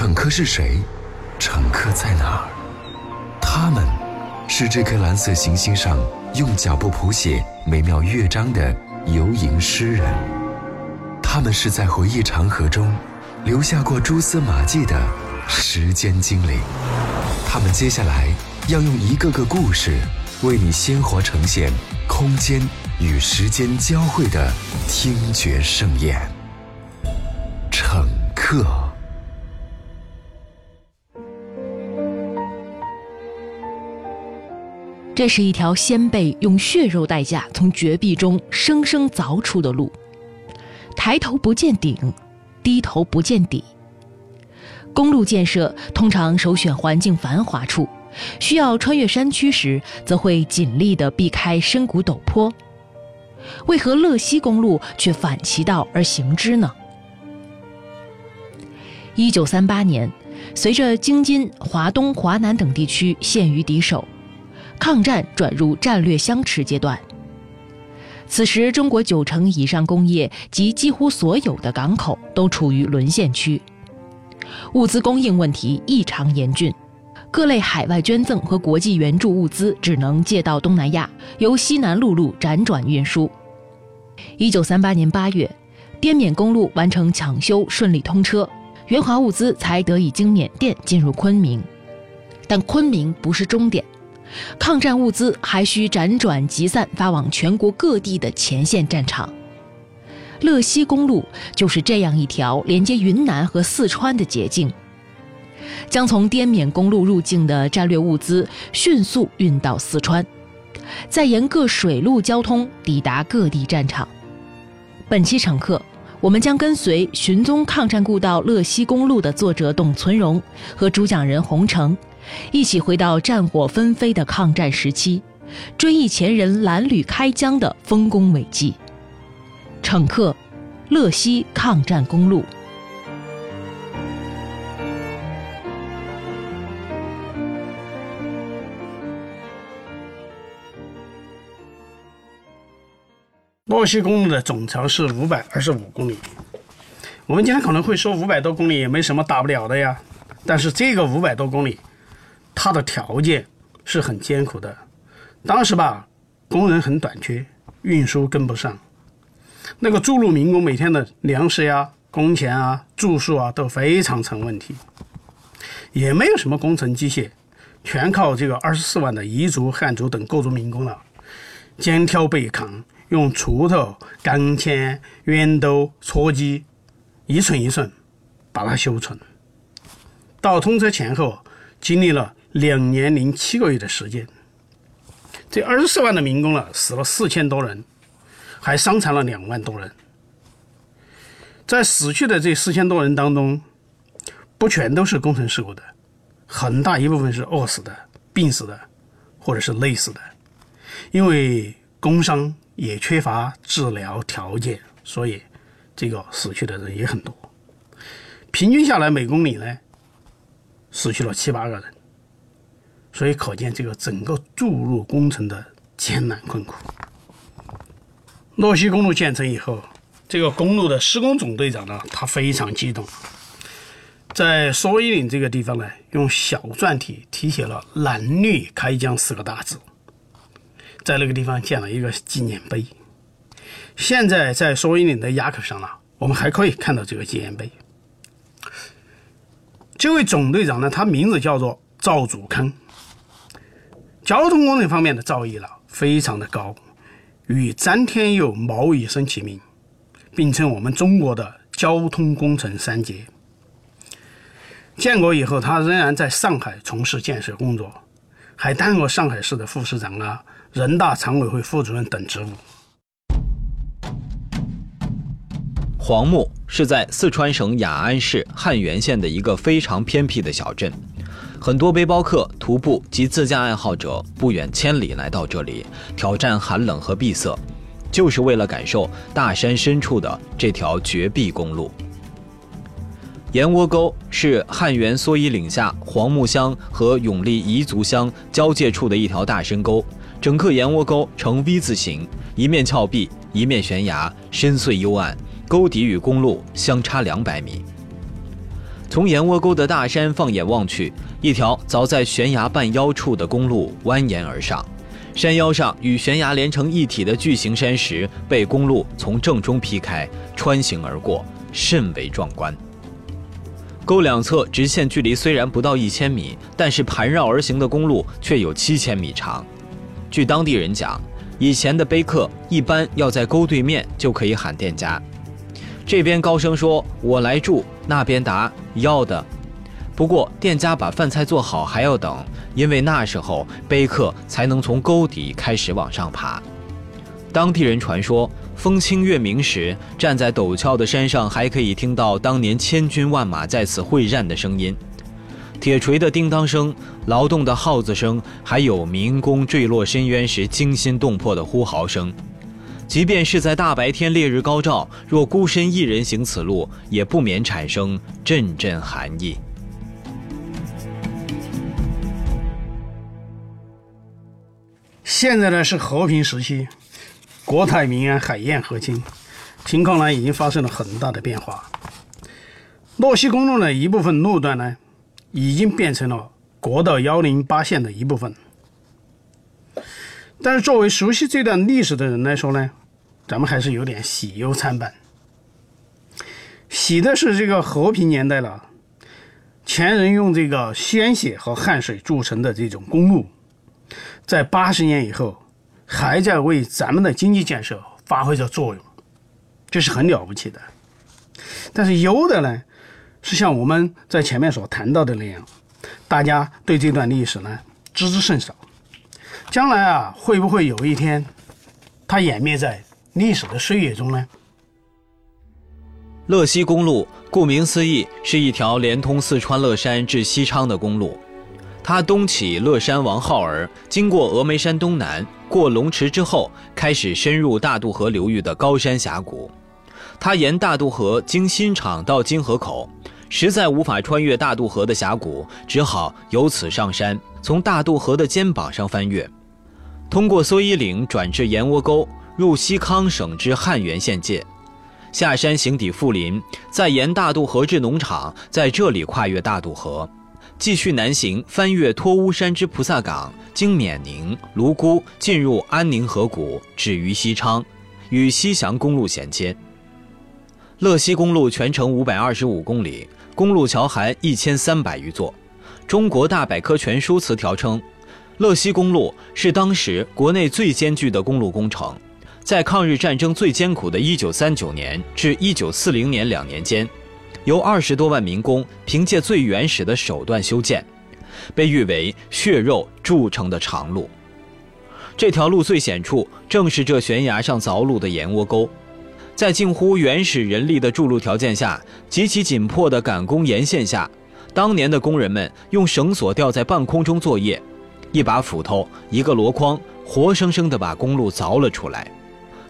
乘客是谁？乘客在哪儿？他们，是这颗蓝色行星上用脚步谱写美妙乐章的游吟诗人。他们是在回忆长河中留下过蛛丝马迹的时间精灵。他们接下来要用一个个故事，为你鲜活呈现空间与时间交汇的听觉盛宴。乘客。这是一条先辈用血肉代价从绝壁中生生凿出的路。抬头不见顶，低头不见底。公路建设通常首选环境繁华处，需要穿越山区时，则会尽力地避开深谷陡坡。为何乐西公路却反其道而行之呢？一九三八年，随着京津、华东、华南等地区陷于敌手。抗战转入战略相持阶段。此时，中国九成以上工业及几乎所有的港口都处于沦陷区，物资供应问题异常严峻，各类海外捐赠和国际援助物资只能借到东南亚，由西南陆路辗转运输。一九三八年八月，滇缅公路完成抢修，顺利通车，援华物资才得以经缅甸进入昆明，但昆明不是终点。抗战物资还需辗转集散发往全国各地的前线战场。乐西公路就是这样一条连接云南和四川的捷径，将从滇缅公路入境的战略物资迅速运到四川，再沿各水路交通抵达各地战场。本期乘客，我们将跟随寻踪抗战故道乐西公路的作者董存荣和主讲人洪成。一起回到战火纷飞的抗战时期，追忆前人蓝旅开疆的丰功伟绩。乘客，乐西抗战公路。乐西公路的总长是五百二十五公里。我们今天可能会说五百多公里也没什么大不了的呀，但是这个五百多公里。它的条件是很艰苦的，当时吧，工人很短缺，运输跟不上，那个筑路民工每天的粮食呀、工钱啊、住宿啊都非常成问题，也没有什么工程机械，全靠这个二十四万的彝族、汉族等各族民工了，肩挑背扛，用锄头、钢钎、圆斗、锉机，一寸一寸把它修成。到通车前后，经历了。两年零七个月的时间，这二十四万的民工了，死了四千多人，还伤残了两万多人。在死去的这四千多人当中，不全都是工程事故的，很大一部分是饿死的、病死的，或者是累死的。因为工伤也缺乏治疗条件，所以这个死去的人也很多。平均下来，每公里呢，死去了七八个人。所以可见这个整个筑路工程的艰难困苦。洛西公路建成以后，这个公路的施工总队长呢，他非常激动，在蓑衣岭这个地方呢，用小篆体题写了“蓝绿开疆”四个大字，在那个地方建了一个纪念碑。现在在蓑衣岭的垭口上呢，我们还可以看到这个纪念碑。这位总队长呢，他名字叫做赵祖康。交通工程方面的造诣了非常的高，与詹天佑、毛以升齐名，并称我们中国的交通工程三杰。建国以后，他仍然在上海从事建设工作，还担任过上海市的副市长啊、人大常委会副主任等职务。黄木是在四川省雅安市汉源县的一个非常偏僻的小镇。很多背包客、徒步及自驾爱好者不远千里来到这里，挑战寒冷和闭塞，就是为了感受大山深处的这条绝壁公路。岩窝沟是汉源梭衣岭下黄木乡和永利彝族乡交界处的一条大深沟，整个岩窝沟呈 V 字形，一面峭壁，一面悬崖，深邃幽暗，沟底与公路相差两百米。从燕窝沟的大山放眼望去，一条凿在悬崖半腰处的公路蜿蜒而上，山腰上与悬崖连成一体的巨型山石被公路从正中劈开，穿行而过，甚为壮观。沟两侧直线距离虽然不到一千米，但是盘绕而行的公路却有七千米长。据当地人讲，以前的碑刻一般要在沟对面就可以喊店家，这边高声说“我来住”，那边答“要的”。不过店家把饭菜做好还要等，因为那时候杯客才能从沟底开始往上爬。当地人传说，风清月明时，站在陡峭的山上，还可以听到当年千军万马在此会战的声音：铁锤的叮当声、劳动的号子声，还有民工坠落深渊时惊心动魄的呼号声。即便是在大白天、烈日高照，若孤身一人行此路，也不免产生阵阵寒意。现在呢是和平时期。国泰民安，海晏河清，情况呢已经发生了很大的变化。洛西公路的一部分路段呢，已经变成了国道幺零八线的一部分。但是作为熟悉这段历史的人来说呢，咱们还是有点喜忧参半。喜的是这个和平年代了，前人用这个鲜血和汗水铸成的这种公路，在八十年以后。还在为咱们的经济建设发挥着作用，这是很了不起的。但是忧的呢，是像我们在前面所谈到的那样，大家对这段历史呢知之甚少。将来啊，会不会有一天，它湮灭在历史的岁月中呢？乐西公路顾名思义是一条连通四川乐山至西昌的公路，它东起乐山王浩儿，经过峨眉山东南。过龙池之后，开始深入大渡河流域的高山峡谷。它沿大渡河经新场到金河口，实在无法穿越大渡河的峡谷，只好由此上山，从大渡河的肩膀上翻越，通过蓑衣岭转至盐窝沟，入西康省之汉源县界，下山行抵富林，再沿大渡河至农场，在这里跨越大渡河。继续南行，翻越托乌山之菩萨岗，经冕宁、泸沽，进入安宁河谷，止于西昌，与西翔公路衔接。乐西公路全程五百二十五公里，公路桥涵一千三百余座。中国大百科全书词条称，乐西公路是当时国内最艰巨的公路工程，在抗日战争最艰苦的一九三九年至一九四零年两年间。由二十多万民工凭借最原始的手段修建，被誉为“血肉铸成的长路”。这条路最险处正是这悬崖上凿路的燕窝沟，在近乎原始人力的筑路条件下，极其紧迫的赶工沿线下，当年的工人们用绳索吊在半空中作业，一把斧头，一个箩筐，活生生地把公路凿了出来。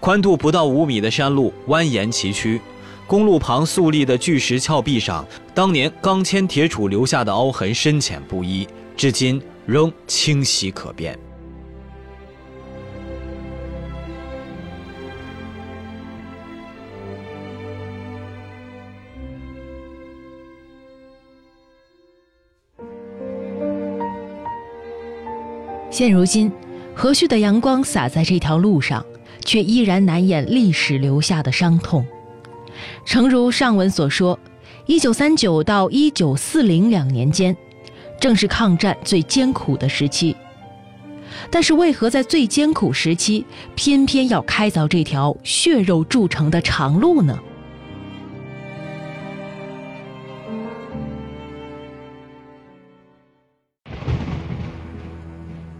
宽度不到五米的山路蜿蜒崎岖。公路旁肃立的巨石峭壁上，当年钢钎铁杵留下的凹痕深浅不一，至今仍清晰可辨。现如今，和煦的阳光洒在这条路上，却依然难掩历史留下的伤痛。诚如上文所说，一九三九到一九四零两年间，正是抗战最艰苦的时期。但是，为何在最艰苦时期，偏偏要开凿这条血肉铸成的长路呢？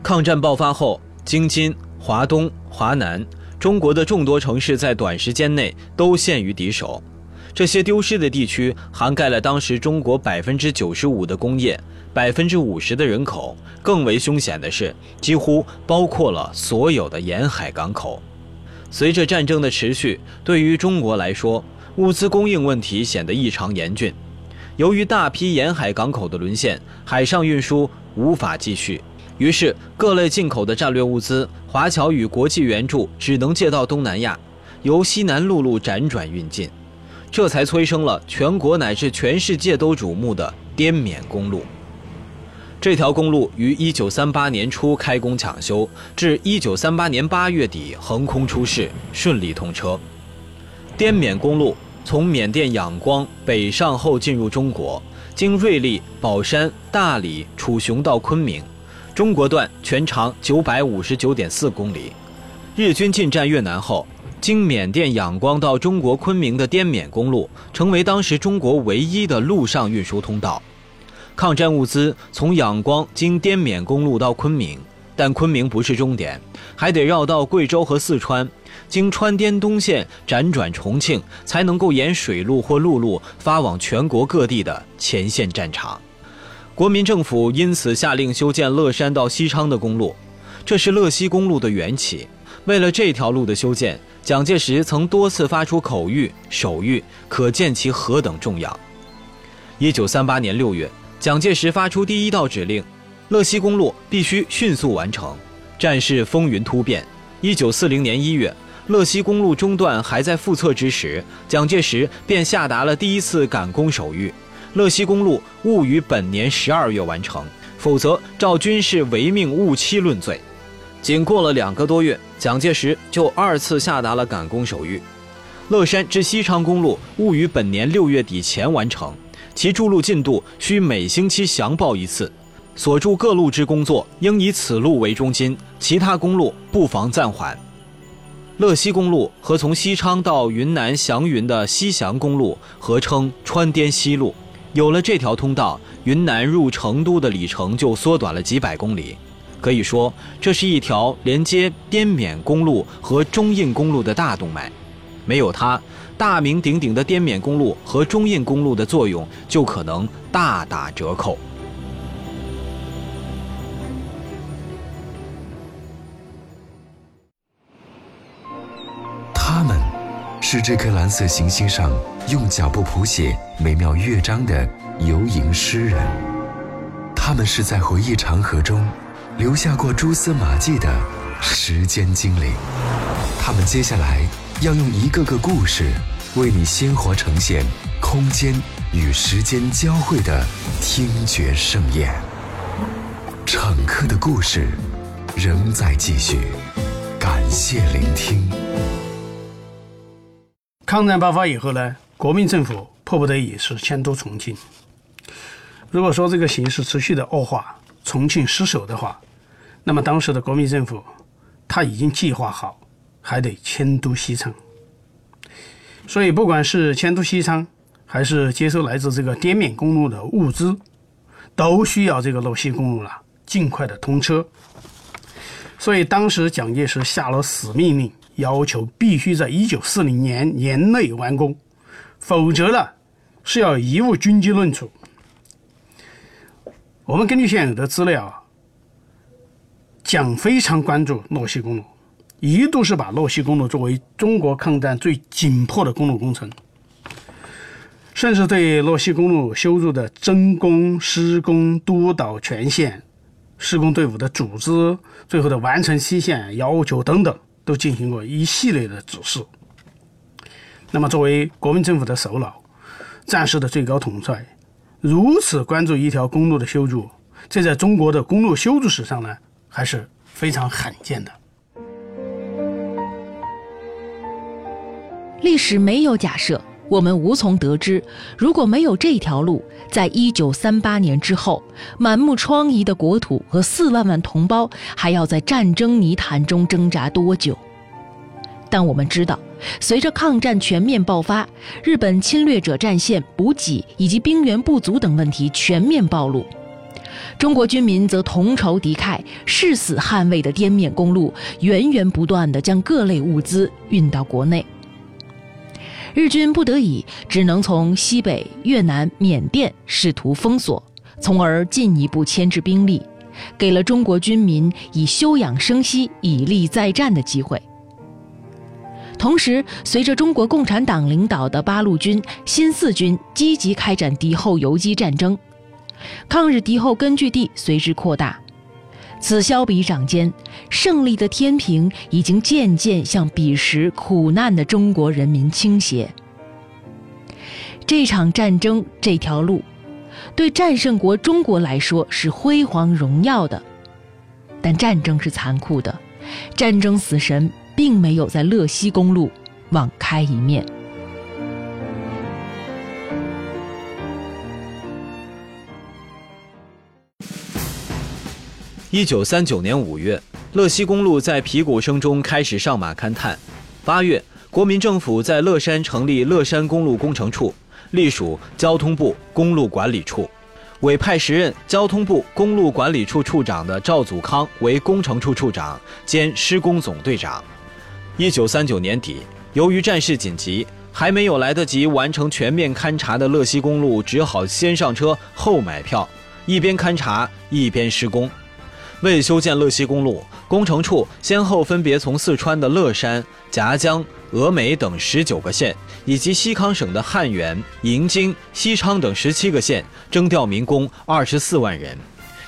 抗战爆发后，京津、华东、华南。中国的众多城市在短时间内都陷于敌手，这些丢失的地区涵盖了当时中国百分之九十五的工业，百分之五十的人口。更为凶险的是，几乎包括了所有的沿海港口。随着战争的持续，对于中国来说，物资供应问题显得异常严峻。由于大批沿海港口的沦陷，海上运输无法继续。于是，各类进口的战略物资、华侨与国际援助只能借到东南亚，由西南陆路辗转运进。这才催生了全国乃至全世界都瞩目的滇缅公路。这条公路于1938年初开工抢修，至1938年8月底横空出世，顺利通车。滇缅公路从缅甸仰光北上后进入中国，经瑞丽、宝山、大理、楚雄到昆明，中国段全长959.4公里。日军进占越南后，经缅甸仰光到中国昆明的滇缅公路，成为当时中国唯一的陆上运输通道。抗战物资从仰光经滇缅公路到昆明，但昆明不是终点，还得绕到贵州和四川，经川滇东线辗转重庆，才能够沿水路或陆路发往全国各地的前线战场。国民政府因此下令修建乐山到西昌的公路，这是乐西公路的缘起。为了这条路的修建，蒋介石曾多次发出口谕、手谕，可见其何等重要。一九三八年六月。蒋介石发出第一道指令，乐西公路必须迅速完成。战事风云突变，一九四零年一月，乐西公路中段还在复测之时，蒋介石便下达了第一次赶工手谕：乐西公路务于本年十二月完成，否则照军事违命误期论罪。仅过了两个多月，蒋介石就二次下达了赶工手谕：乐山至西昌公路务于本年六月底前完成。其筑路进度需每星期详报一次，所筑各路之工作应以此路为中心，其他公路不妨暂缓。乐西公路和从西昌到云南祥云的西祥公路合称川滇西路，有了这条通道，云南入成都的里程就缩短了几百公里。可以说，这是一条连接滇缅公路和中印公路的大动脉，没有它。大名鼎鼎的滇缅公路和中印公路的作用就可能大打折扣。是这颗蓝色行星上用脚步谱写美妙乐章的游吟诗人。他们是在回忆长河中留下过蛛丝马迹的时间精灵。他们接下来。要用一个个故事，为你鲜活呈现空间与时间交汇的听觉盛宴。乘客的故事仍在继续，感谢聆听。抗战爆发以后呢，国民政府迫不得已是迁都重庆。如果说这个形势持续的恶化，重庆失守的话，那么当时的国民政府他已经计划好。还得迁都西昌，所以不管是迁都西昌，还是接收来自这个滇缅公路的物资，都需要这个乐西公路了尽快的通车。所以当时蒋介石下了死命令，要求必须在一九四零年年内完工，否则呢是要贻误军机论处。我们根据现有的资料啊，蒋非常关注洛西公路。一度是把洛西公路作为中国抗战最紧迫的公路工程，甚至对洛西公路修筑的征工、施工、督导权限、施工队伍的组织、最后的完成期限要求等等，都进行过一系列的指示。那么，作为国民政府的首脑、战时的最高统帅，如此关注一条公路的修筑，这在中国的公路修筑史上呢，还是非常罕见的。历史没有假设，我们无从得知，如果没有这条路，在一九三八年之后，满目疮痍的国土和四万万同胞还要在战争泥潭中挣扎多久？但我们知道，随着抗战全面爆发，日本侵略者战线、补给以及兵源不足等问题全面暴露，中国军民则同仇敌忾，誓死捍卫的滇缅公路源源不断地将各类物资运到国内。日军不得已，只能从西北、越南、缅甸试图封锁，从而进一步牵制兵力，给了中国军民以休养生息、以利再战的机会。同时，随着中国共产党领导的八路军、新四军积极开展敌后游击战争，抗日敌后根据地随之扩大。此消彼长间，胜利的天平已经渐渐向彼时苦难的中国人民倾斜。这场战争这条路，对战胜国中国来说是辉煌荣耀的，但战争是残酷的，战争死神并没有在乐西公路网开一面。一九三九年五月，乐西公路在皮鼓声中开始上马勘探。八月，国民政府在乐山成立乐山公路工程处，隶属交通部公路管理处，委派时任交通部公路管理处处长的赵祖康为工程处处长兼施工总队长。一九三九年底，由于战事紧急，还没有来得及完成全面勘察的乐西公路只好先上车后买票，一边勘察一边施工。为修建乐西公路，工程处先后分别从四川的乐山、夹江、峨眉等十九个县，以及西康省的汉源、银京、西昌等十七个县征调民工二十四万人，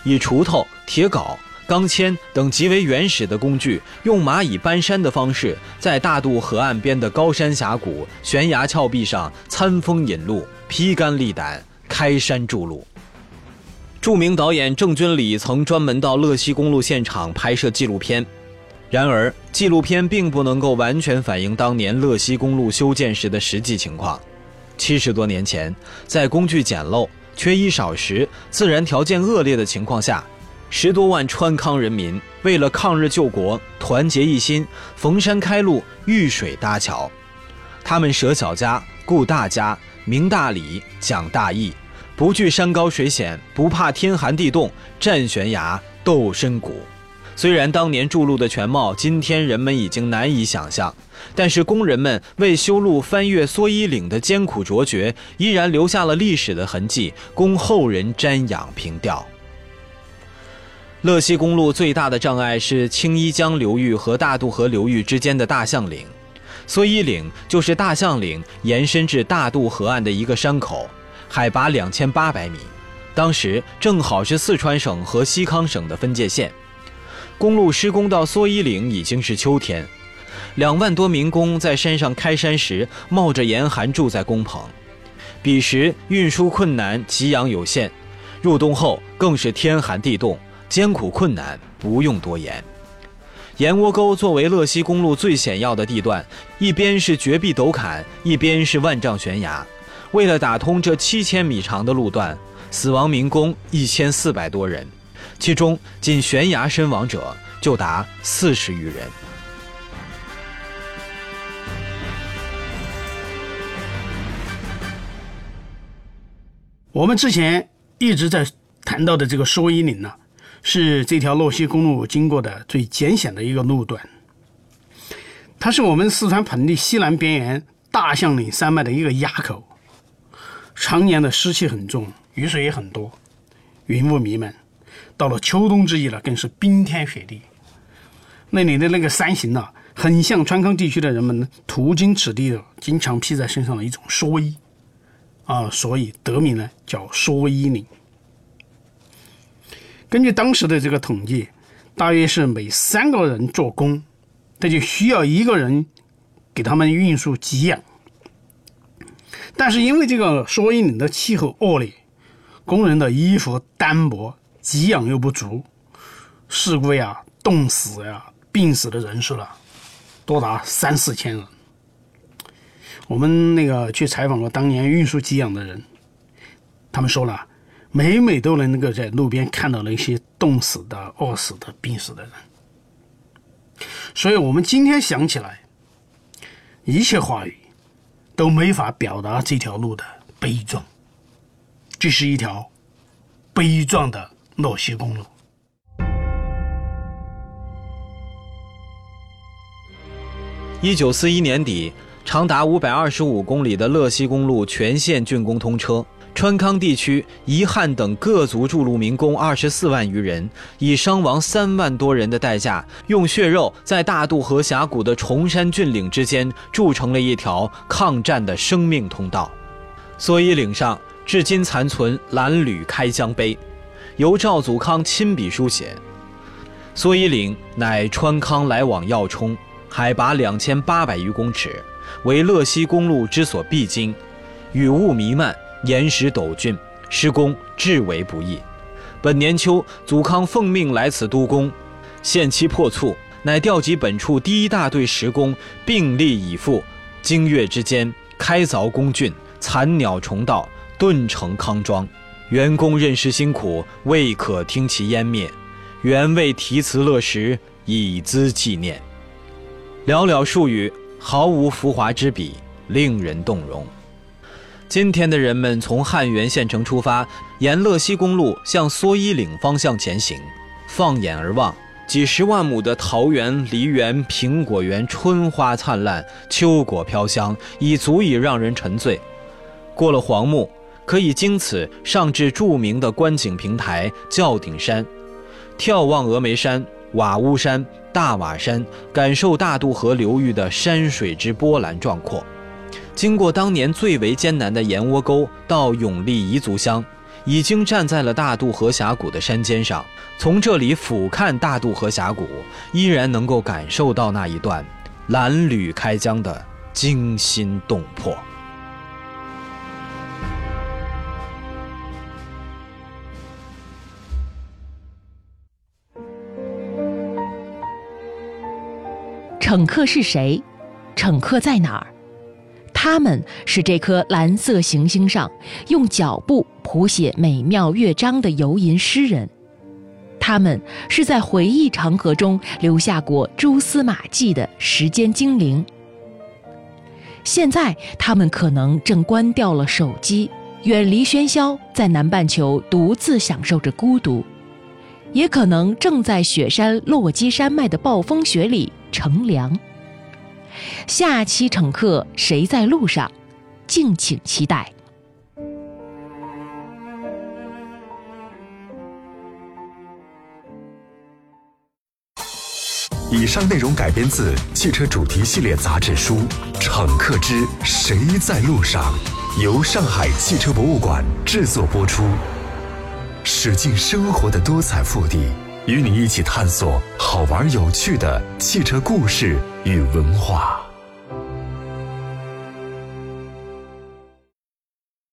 以锄头、铁镐、钢钎等极为原始的工具，用蚂蚁搬山的方式，在大渡河岸边的高山峡谷、悬崖峭壁上餐风引路、披肝沥胆、开山筑路。著名导演郑君里曾专门到乐西公路现场拍摄纪录片，然而纪录片并不能够完全反映当年乐西公路修建时的实际情况。七十多年前，在工具简陋、缺衣少食、自然条件恶劣的情况下，十多万川康人民为了抗日救国，团结一心，逢山开路，遇水搭桥。他们舍小家，顾大家，明大理，讲大义。不惧山高水险，不怕天寒地冻，战悬崖，斗深谷。虽然当年筑路的全貌，今天人们已经难以想象，但是工人们为修路翻越蓑衣岭的艰苦卓绝，依然留下了历史的痕迹，供后人瞻仰凭吊。乐西公路最大的障碍是青衣江流域和大渡河流域之间的大象岭，蓑衣岭就是大象岭延伸至大渡河岸的一个山口。海拔两千八百米，当时正好是四川省和西康省的分界线。公路施工到蓑衣岭已经是秋天，两万多民工在山上开山时冒着严寒住在工棚。彼时运输困难，给养有限，入冬后更是天寒地冻，艰苦困难不用多言。盐窝沟作为乐西公路最险要的地段，一边是绝壁陡坎，一边是万丈悬崖。为了打通这七千米长的路段，死亡民工一千四百多人，其中仅悬崖身亡者就达四十余人。我们之前一直在谈到的这个蓑衣岭呢，是这条洛西公路经过的最艰险的一个路段，它是我们四川盆地西南边缘大象岭山脉的一个垭口。常年的湿气很重，雨水也很多，云雾弥漫。到了秋冬之际了，更是冰天雪地。那里的那个山形啊，很像川康地区的人们途经此地的经常披在身上的一种蓑衣啊，所以得名呢叫蓑衣岭。根据当时的这个统计，大约是每三个人做工，他就需要一个人给他们运输给养。但是因为这个蓑衣岭的气候恶劣，工人的衣服单薄，给养又不足，事故呀、冻死呀、病死的人数了，多达三四千人。我们那个去采访过当年运输给养的人，他们说了，每每都能那个在路边看到那些冻死的、饿死的、病死的人。所以我们今天想起来，一切话语。都没法表达这条路的悲壮。这是一条悲壮的乐西公路。一九四一年底，长达五百二十五公里的乐西公路全线竣工通车。川康地区彝汉等各族筑路民工二十四万余人，以伤亡三万多人的代价，用血肉在大渡河峡谷的崇山峻岭之间筑成了一条抗战的生命通道。蓑衣岭上至今残存蓝缕开疆碑，由赵祖康亲笔书写。蓑衣岭乃川康来往要冲，海拔两千八百余公尺，为乐西公路之所必经。雨雾弥漫，岩石陡峻，施工至为不易。本年秋，祖康奉命来此督工，限期迫促，乃调集本处第一大队石工并力以赴。经月之间，开凿工峻，残鸟虫道，顿成康庄。员工任事辛苦，未可听其湮灭。原为题词乐石，以资纪念。寥寥数语，毫无浮华之笔，令人动容。今天的人们从汉源县城出发，沿乐西公路向蓑衣岭方向前行。放眼而望，几十万亩的桃园、梨园、苹果园，春花灿烂，秋果飘香，已足以让人沉醉。过了黄木，可以经此上至著名的观景平台轿顶山，眺望峨眉山、瓦屋山、大瓦山，感受大渡河流域的山水之波澜壮阔。经过当年最为艰难的盐窝沟，到永利彝族乡，已经站在了大渡河峡谷的山尖上。从这里俯瞰大渡河峡谷，依然能够感受到那一段蓝缕开疆的惊心动魄。乘客是谁？乘客在哪儿？他们是这颗蓝色行星上用脚步谱写美妙乐章的游吟诗人，他们是在回忆长河中留下过蛛丝马迹的时间精灵。现在，他们可能正关掉了手机，远离喧嚣，在南半球独自享受着孤独；也可能正在雪山落基山脉的暴风雪里乘凉。下期乘客谁在路上？敬请期待。以上内容改编自汽车主题系列杂志书《乘客之谁在路上》，由上海汽车博物馆制作播出。驶进生活的多彩腹地，与你一起探索好玩有趣的汽车故事与文化。